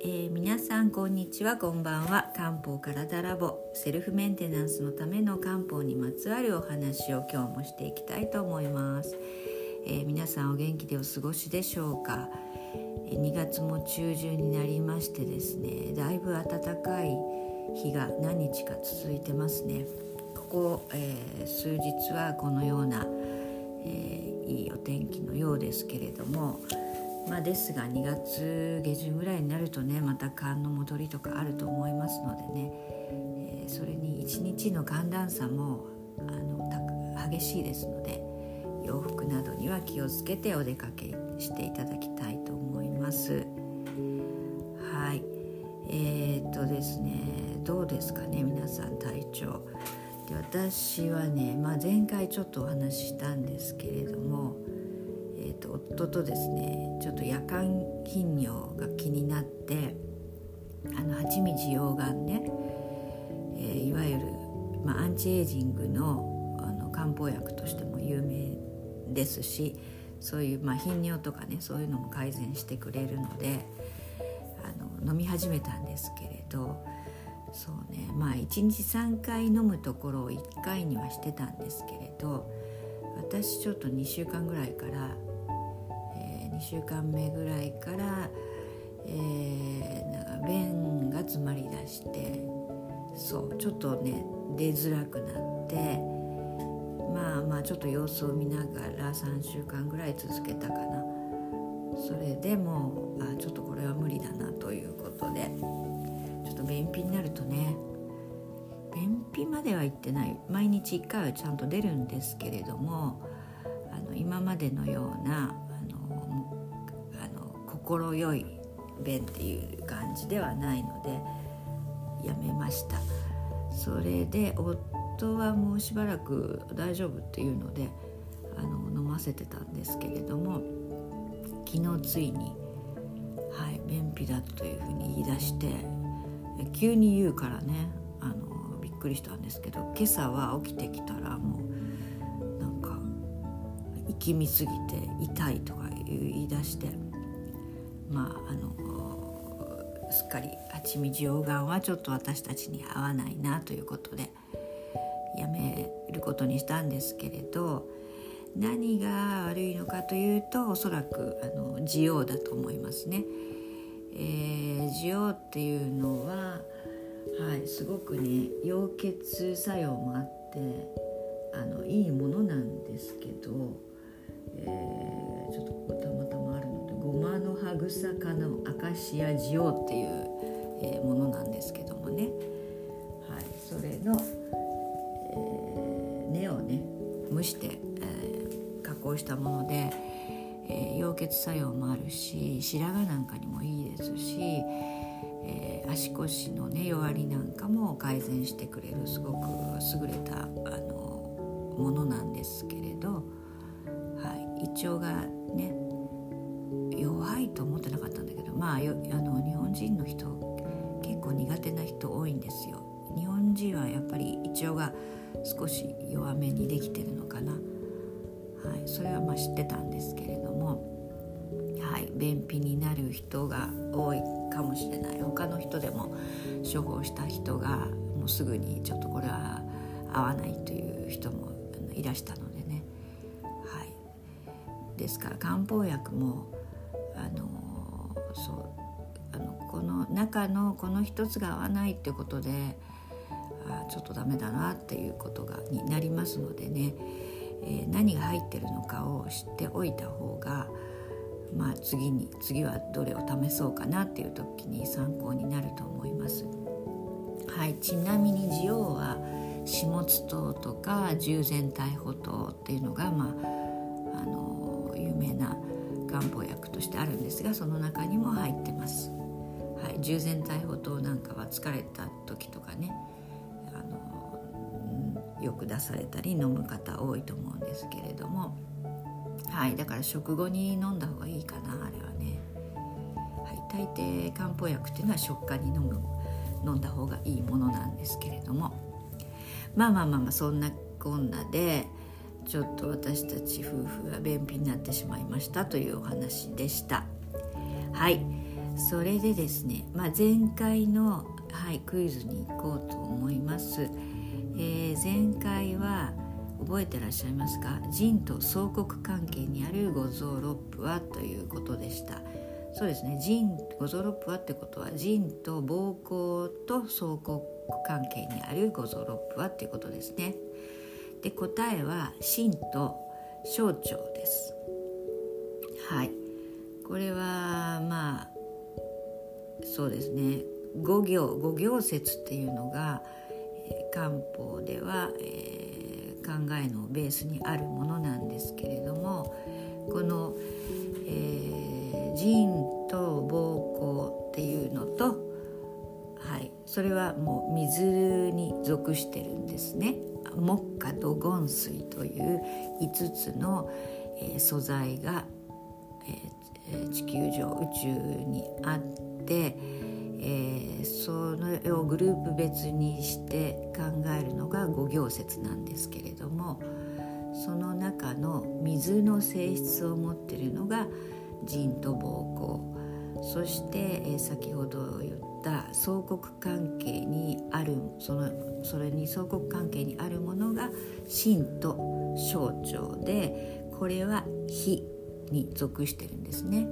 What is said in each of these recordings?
えー、皆さんこんにちはこんばんは。漢方体ラボセルフメンテナンスのための漢方にまつわるお話を今日もしていきたいと思います、えー、皆さんお元気でお過ごしでしょうか？2月も中旬になりましてですねだいぶ暖かい日が何日か続いてますね。ここ、えー、数日はこのような、えいいお天気のようですけれどもまあ、ですが2月下旬ぐらいになるとねまた寒の戻りとかあると思いますのでね、えー、それに1日の寒暖差もあの激しいですので洋服などには気をつけてお出かけしていただきたいと思います。はいえー、っとですねどうですかね皆さん体調で私はね、まあ、前回ちょっとお話ししたんですけれどもと、夫とですねちょっと夜間頻尿が気になってあの蜂蜜溶岩ね、えー、いわゆる、まあ、アンチエイジングのあの漢方薬としても有名ですしそういう、まあ、頻尿とかねそういうのも改善してくれるのであの飲み始めたんですけれどそうねまあ1日3回飲むところを1回にはしてたんですけれど私ちょっと2週間ぐらいから2週間目ぐらいから、えー、なんか便が詰まりだしてそうちょっとね出づらくなってまあまあちょっと様子を見ながら3週間ぐらい続けたかな。それでもあちょっとこれは無理だなということでちょっと便秘になるとね便秘までは行ってない。毎日1回はちゃんと出るんですけれどもあの今までのような快い便っていう感じではないのでやめましたそれで夫はもうしばらく大丈夫っていうのであの飲ませてたんですけれども昨日ついに、はい、便秘だというふうに言い出して急に言うからねあのびっくりしたんですけど今朝は起きてきたらもうなんか息みすぎて痛いとか言い出して。まああのすっかり蜂蜜溶岩はちょっと私たちに合わないなということでやめることにしたんですけれど何が悪いのかというとおそらくあの需要だと思いますね。えー、需要っていうのは、はい、すごくね溶血作用もあってあのいいまの葉草科のアカシアジオっていう、え、ものなんですけどもね、はい、それの、えー、根をね蒸して、えー、加工したもので、えー、溶血作用もあるし白髪なんかにもいいですし、えー、足腰のね弱りなんかも改善してくれるすごく優れたあのものなんですけれど、はい、胃腸がねまああの日本人の人結構苦手な人多いんですよ。日本人はやっぱり胃腸が少し弱めにできてるのかな、はい、それはまあ知ってたんですけれども、はい、便秘になる人が多いかもしれない。他の人でも処方した人がもうすぐにちょっとこれは合わないという人もいらしたのでね、はい、ですから漢方薬もあのそうあのこの中のこの一つが合わないってことであちょっとダメだなっていうことがになりますのでね、えー、何が入ってるのかを知っておいた方がまあ次に次はどれを試そうかなっていう時に参考になると思います。はい、ちなみにジオは始末糖とか従前逮捕糖っていうのが、まあ、あの有名な漢方薬としてあるんですがその中にも入ってます。はい、従前逮捕糖なんかは疲れた時とかねあのよく出されたり飲む方多いと思うんですけれども、はい、だから食後に飲んだ方がいいかなあれはね。はい、大抵漢方薬っていうのは食感に飲む飲んだ方がいいものなんですけれども。まあまあまあまあそんなこんなでちょっと私たち夫婦が便秘になってしまいましたというお話でした。はい。それでですね、まあ、前回の、はい、クイズに行こうと思います、えー、前回は覚えてらっしゃいますか？人と相国関係にある五臓六腑はということでした。そうですね。腎五臓六腑はってことは腎と膀胱と相国関係にある五臓六腑はっていうことですね。で答えは心と小腸です。はい。これはまあそうですね。五行五行説っていうのが、えー、漢方では、えー、考えのベースにあるものなんですけれどもこの、えー、腎と膀胱っていうのと、はい、それはもう水に属してるんですね。木下土金水という5つの、え、素材が、え、地球上宇宙にあって、えー、それをグループ別にして考えるのが五行説なんですけれどもその中の水の性質を持ってるのが腎と膀胱。そして、えー、先ほど言っ相国関係にあるそのそれに相国関係にあるものが心と小腸でこれは火に属してるんですね。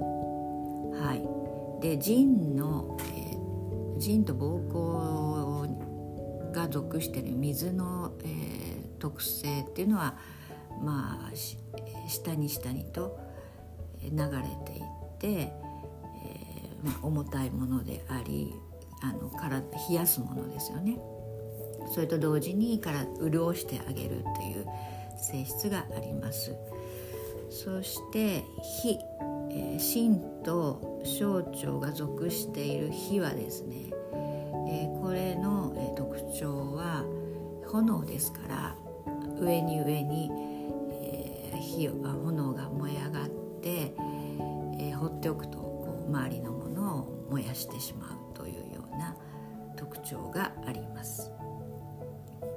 はいで腎の、えー、腎と膀胱が属してる水の、えー、特性っていうのはまあ下に下にと流れていって、えー、重たいものでありあの体冷やすものですよね。それと同時にから潤してあげるという性質があります。そして火えー、心と小腸が属している火はですね、えー、これの、えー、特徴は炎ですから上に上に、えー、火炎が燃え上がって、えー、放っておくとこう周りの燃やしてしまうというような特徴があります。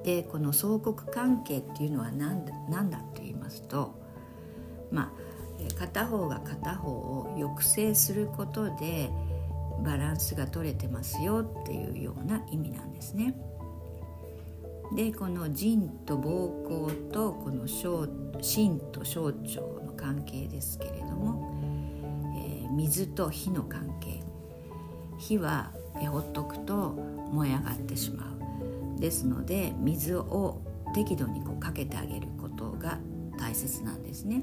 でこの相国関係っていうのは何だ何だと言いますとまあ片方が片方を抑制することでバランスが取れてますよっていうような意味なんですね。でこの腎と膀胱とこの小心と小腸の関係ですけれども、えー、水と火の関係火はほっとくと燃え上がってしまう。ですので水を適度にこうかけてあげることが大切なんですね。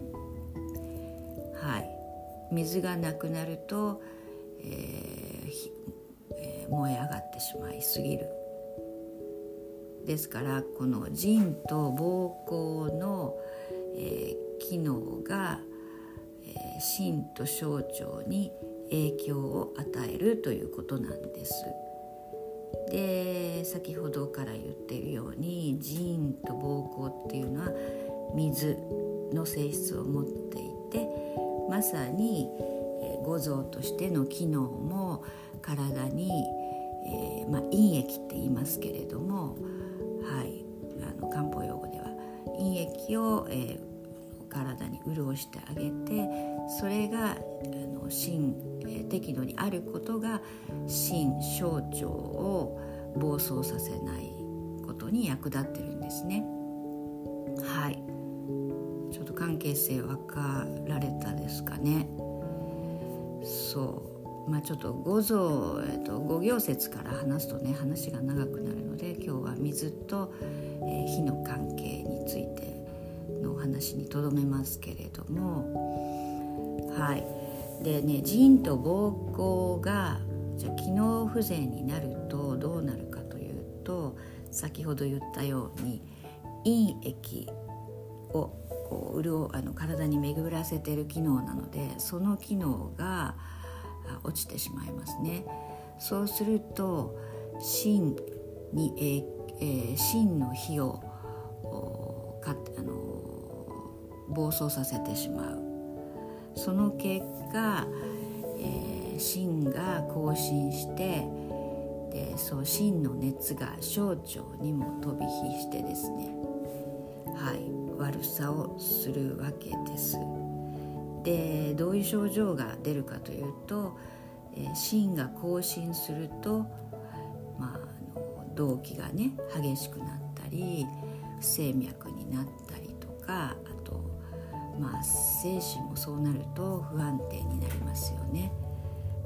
はい、水がなくなると、えーえー、燃え上がってしまいすぎる。ですからこの腎と膀胱の、えー、機能が、えー、心と小腸に影響を与えるということなんです。で先ほどから言っているように腎と膀胱っていうのは水の性質を持っていてまさに、五臓としての機能も体に、えーまあ、陰液って言いますけれども、はい、あの漢方用語では陰液を、えー、体に潤してあげてそれがあの心、え、適度にあることが心小腸を暴走させないことに役立ってるんですね。はい。ちょっと関係性分かられたですかね。そう。まあちょっと五臓、えっと、五行説から話すとね話が長くなるので今日は水と、えー、火の関係についてのお話にとどめますけれどもはいでね腎と膀胱がじゃ機能不全になるとどうなるかというと先ほど言ったように陰液をこう潤あの体に巡らせてる機能なのでその機能が落ちてしまいますね。そうすると芯に、えーえー、芯の火をかあの暴走させてしまうその結果、えー、芯が更新してでそう芯の熱が小腸にも飛び火してですねはい悪さをするわけです。でどういう症状が出るかというと、えー、心が更新すると、まあ、あの動悸がね激しくなったり不整脈になったりとか、まあ、精神もそうなると不安定になりますよね。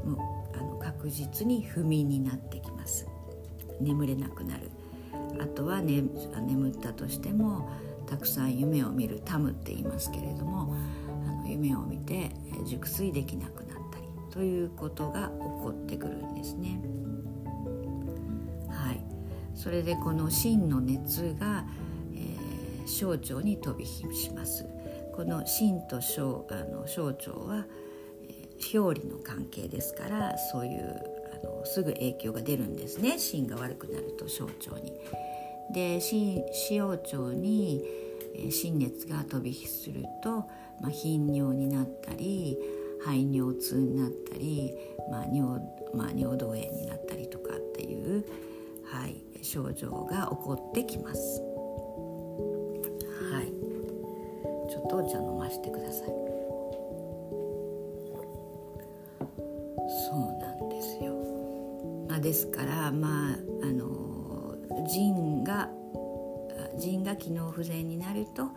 もうあの確実に不眠になってきます眠れなくなるあとは、ね、眠ったとしてもたくさん夢を見るタムって言いますけれどもあの夢を見て熟睡できなくなったりということが起こってくるんですね。はい、それでこの真の熱が、えー、小腸に飛び火します。この真と小あの小腸は、表裏の関係ですからそういうあのすぐ影響が出るんですね芯が悪くなると小腸に。で小腸に心熱が飛び火すると、まあ、頻尿になったり排尿痛になったり、まあ尿まあ、尿道炎になったりとかっていう、はい、症状が起こってきます。ょっとお茶飲ましてください。そうなんですよ。まあ、ですからまああの腎が腎が機能不全になると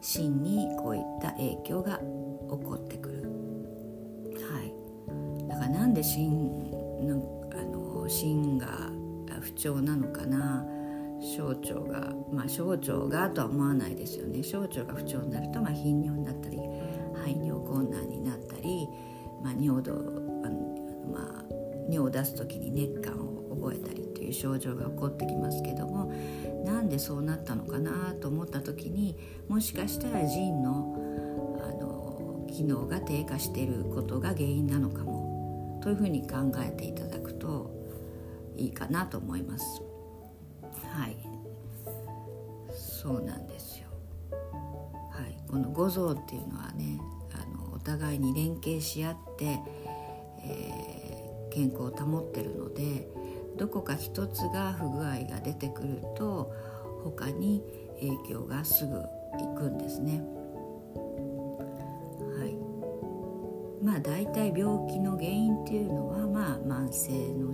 心にこういった影響が起こってくる。はい、だからなんで心のあの心が不調なのかな小腸がまあ小腸がとは思わないですよね小腸が不調になると、まあ、頻尿になったり排尿困難になったり、まあ、尿道まあ尿を出す時に熱感を覚えたりという症状が起こってきますけどもなんでそうなったのかなと思った時にもしかしたら腎のあの機能が低下していることが原因なのかもというふうに考えていただくといいかなと思います。はいそうなんですよ。はい、この五臓っていうのはねあのお互いに連携し合って、えー、健康を保ってるのでどこか一つが不具合が出てくると他に影響がすぐ行くんですね。はい、まあ大体病気の原因っていうのは、まあ、慢性の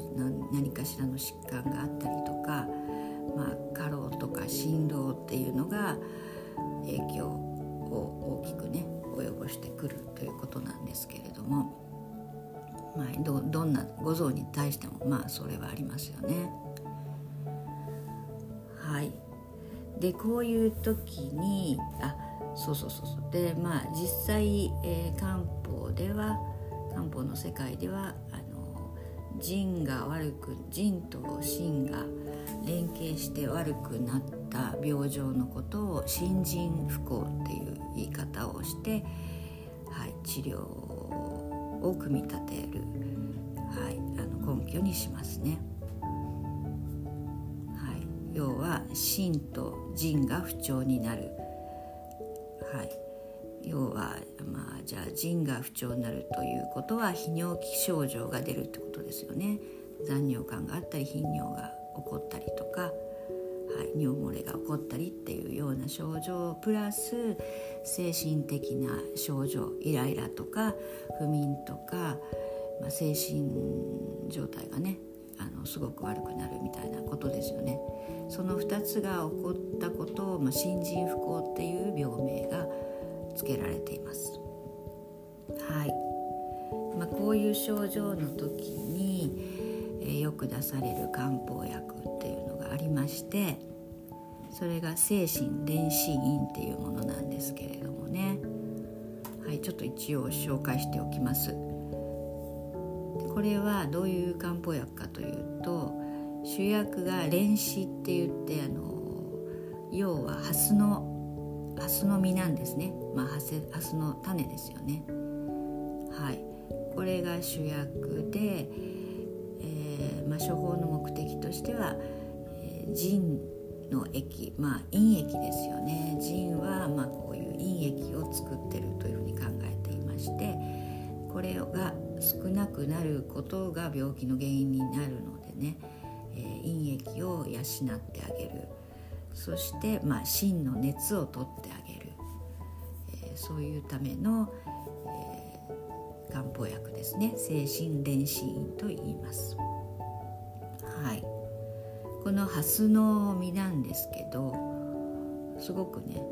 何かしらの疾患があったりとか、まあ、過労とか振動っていうのが影響を大きくね及ぼしてくるということなんですけれども。まあ、どどんな五臓に対してもまあそれはありますよね。はいでこういう時にあそうそうそうそうでまあ実際、えー、漢方では漢方の世界ではあの腎が悪く腎と心が連携して悪くなった病状のことを心腎不幸っていう言い方をして、はい、治療を組み立てる、はい、あの根拠にしますね。はい、要は心と腎が不調になる、はい、要はまあじゃあ腎が不調になるということは泌尿器症状が出るってことですよね。残尿感があったり頻尿が起こったりとかはい、尿漏れが起こったりっていうような症状プラス精神的な症状イライラとか不眠とか、まあ、精神状態がねあのすごく悪くなるみたいなことですよね。その2つが起こったことを、まあ、新人不幸っていう病名が付けられています。はいまあ、こういう症状の時に、え、よく出される漢方薬っていうのがありましてそれが精神電子院っていうものなんですけれどもね。はいちょっと一応紹介しておきます。これはどういう漢方薬かというと主役が蓮子って言ってあの要はハスのハスの実なんですね。まあハスの種ですよね。はい。これが主役で、まあ、処方の目的としては、腎の液まあ陰液ですよね。腎はまあこういう陰液を作ってるというふうに考えていましてこれが少なくなることが病気の原因になるのでね、えー、陰液を養ってあげる。そしてまあ芯の熱を取ってあげる、えー、そういうための、え漢方薬ですね。精神練心院と言います。このハスの実なんですけどすごくね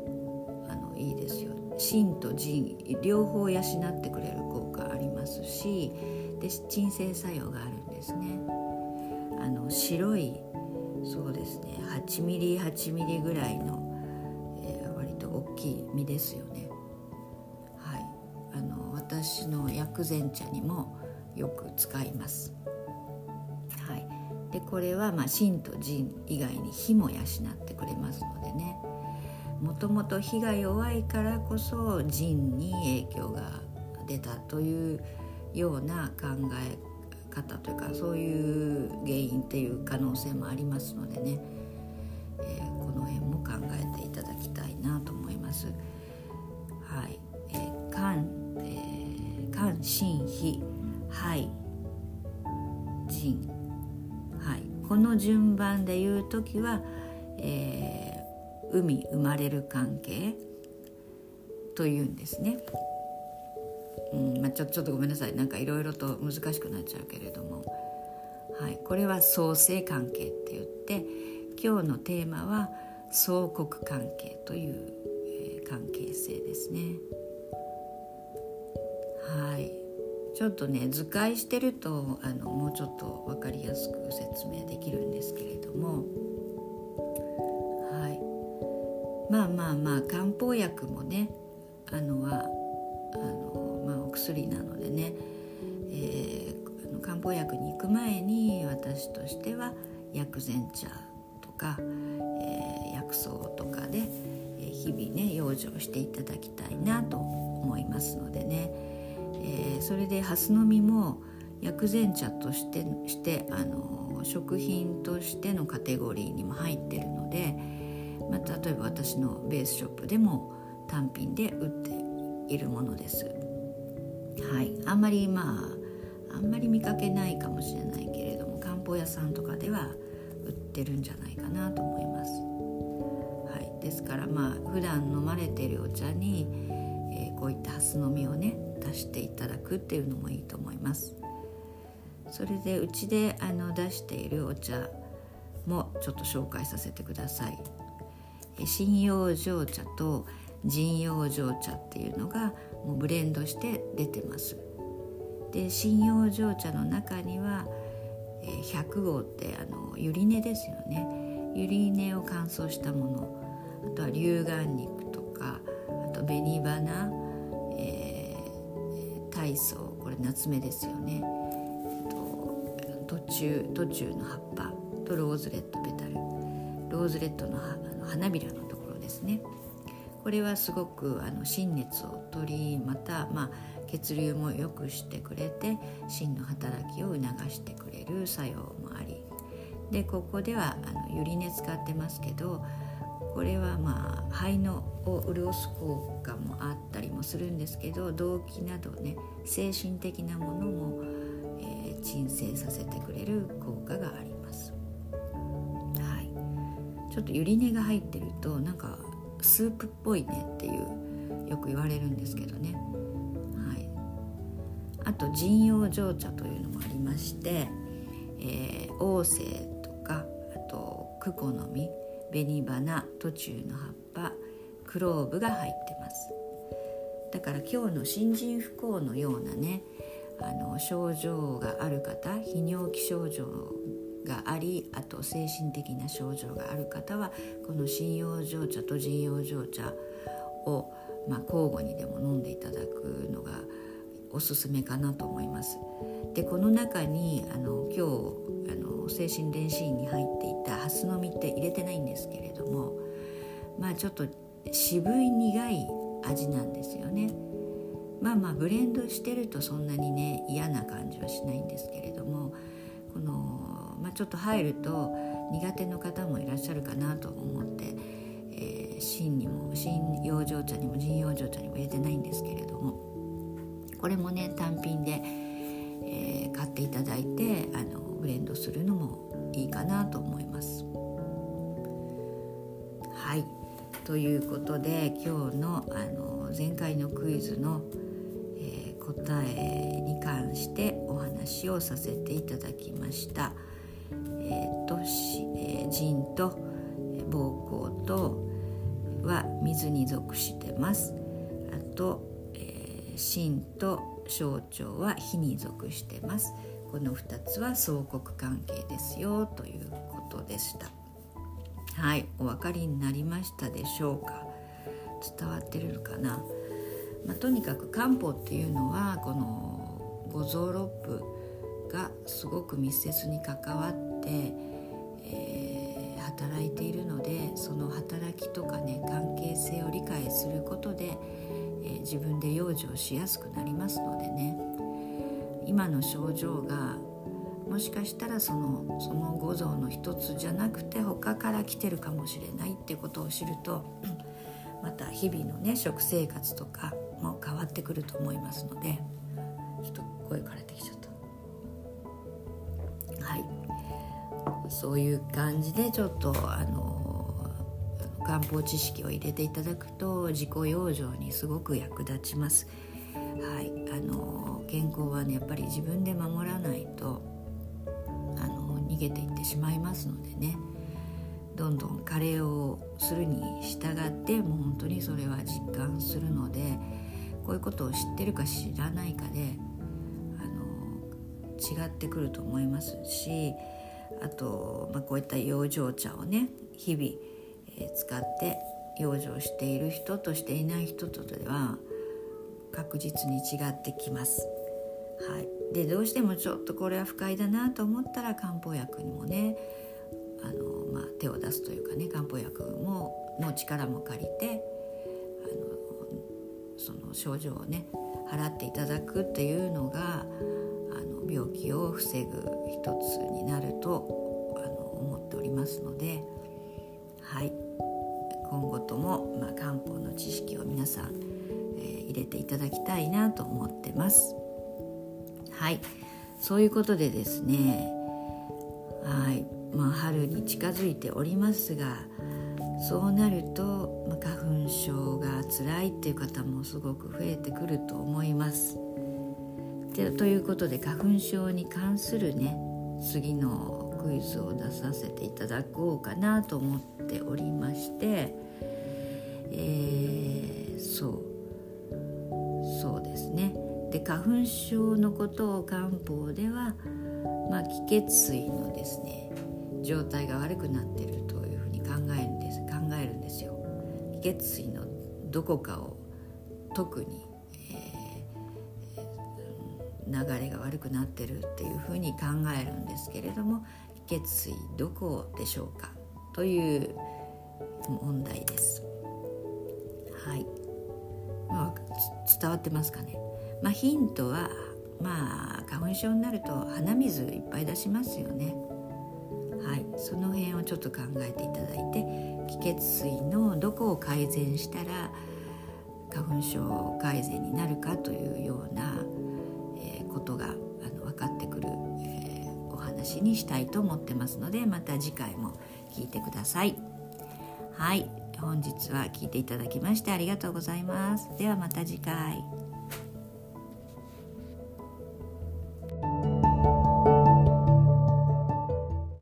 あのいいですよ。心と腎両方養ってくれる効果ありますしで鎮静作用があるんですね。あの白いそうですね8ミリ8ミリぐらいの、えー、割と大きい実ですよね。はい。あの私の薬膳茶にもよく使います。でこれはまあ心と腎以外に火も養ってくれますのでね。もともと火が弱いからこそ腎に影響が出たというような考え方というかそういう原因っていう可能性もありますのでね、えー、この辺も考えていただきたいなと思います。はい、えー、肝、えー、肝心脾の順番で言う時は、えー、海生まれる関係というんですね。うんまあ、ちょちょっとごめんなさいなんかいろいろと難しくなっちゃうけれども、はい、これは創生関係って言って今日のテーマは相国関係という、えー、関係性ですね。はいちょっとね図解してるとあのもうちょっと分かりやすく説明できるんですけれども。はい。まあまあまあ漢方薬もねあのはあのまお薬なのでね、えー、漢方薬に行く前に私としては薬膳茶とか、えー、薬草とかでえ日々ね養生していただきたいなと思いますのでね、えー、それで蓮の実も薬膳茶としてしてあの食品としてのカテゴリーにも入ってるので、まあ、例えば私のベースショップでも単品で売っているものです。はい。あんまりまああんまり見かけないかもしれないけれども漢方屋さんとかでは売ってるんじゃないかなと思います、はい、ですからまあ普段飲まれてるお茶に、えー、こういった蓮の実をね足していただくっていうのもいいと思います。それでうちであの出しているお茶もちょっと紹介させてください。針葉醸茶と陣葉醸茶っていうのがもうブレンドして出てます。で針葉醸茶の中には、え、100号ってあのゆり根ですよね。ゆり根を乾燥したもの。あとは龍眼肉とかあと紅花、ー、大棗これ棗ですよね、えっと、途中途中の葉っぱとローズレッドペタル。ローズレッドの花びらのところですね。これはすごくあの心熱を取りまた、まあ、血流も良くしてくれて心の働きを促してくれる作用もあり。でここではあのゆり根使ってますけどこれはまあ肺のを潤す効果もあったりもするんですけど動悸などね精神的なものも、えー、鎮静させてくれる効果があります。はい、ちょっとゆり根が入ってるとなんかスープっぽいねっていうよく言われるんですけどね、はい、あと陣葉醸茶というのもありまして、えー、王政とかあとクコの実紅花途中の葉っぱクローブが入ってます。から今日の新人不幸のようなねあの症状がある方泌尿器症状がありあと精神的な症状がある方はこの針葉醸茶と腎葉醸茶を、まあ、交互にでも飲んでいただくのがおすすめかなと思います。でこの中にあの今日あの精神電子院に入っていたハスの実って入れてないんですけれどもまあちょっと渋い苦い味なんですよね。まあまあブレンドしてるとそんなにね嫌な感じはしないんですけれどもこのまあ、ちょっと入ると苦手の方もいらっしゃるかなと思って、えー、芯にも芯養生茶にも腎養生茶にも入れてないんですけれどもこれもね単品で、えー、買っていただいてあのブレンドするのもいいかなと思います。はいということで今日のあの前回のクイズの、えー、答えに関してお話をさせていただきました。えーとえー、腎と膀胱とは水に属してます。あと、えー、心と小腸は火に属してます。この2つは相国関係ですよということでした。はいお分かりになりましたでしょうか？伝わってるかな、まあ、とにかく漢方っていうのはこの五臓六腑がすごく密接に関わって、えー、働いているのでその働きとかね関係性を理解することで、えー、自分で養生しやすくなりますのでね。今の症状がもしかしたらそのその五臓の一つじゃなくて他から来てるかもしれないってことを知るとまた日々のね食生活とかも変わってくると思いますのでちょっと声枯れてきちゃった。はい。そういう感じでちょっとあの漢方知識を入れていただくと自己養生にすごく役立ちます。はい、あの健康はねやっぱり自分で守らないと逃げていってしまいますのでねどんどん加齢をするに従ってもう本当にそれは実感するのでこういうことを知ってるか知らないかであの違ってくると思いますしあと、まあ、こういった養生茶をね日々、えー、使って養生している人としていない人とでは確実に違ってきます。はい、でどうしてもちょっとこれは不快だなと思ったら漢方薬にもねあの、まあ、手を出すというかね漢方薬もの力も借りてあのその症状をね払っていただくっていうのがあの病気を防ぐ一つになるとあの思っておりますのではい今後とも、まあ、漢方の知識を皆さん、えー、入れていただきたいなと思ってます。はい。そういうことでですねはい。まあ春に近づいておりますがそうなると、まあ、花粉症が辛いっていう方もすごく増えてくると思います。でということで花粉症に関するね次のクイズを出させていただこうかなと思っておりまして、えー、そう。そうですね。で花粉症のことを漢方では、まあ、気血水のですね状態が悪くなっているというふうに考えるんです考えるんですよ。気血水のどこかを特に、えー、流れが悪くなってるっていうふうに考えるんですけれども気血水どこでしょうかという問題です。はい、まあ、伝わってますかね？まあ、ヒントはまあ花粉症になると鼻水いっぱい出しますよね。はい、その辺をちょっと考えていただいて気血水のどこを改善したら花粉症改善になるかというような、えー、ことがあの分かってくる、えー、お話にしたいと思ってますのでまた次回も聞いてください。はい本日は聞いていただきましてありがとうございます。ではまた次回。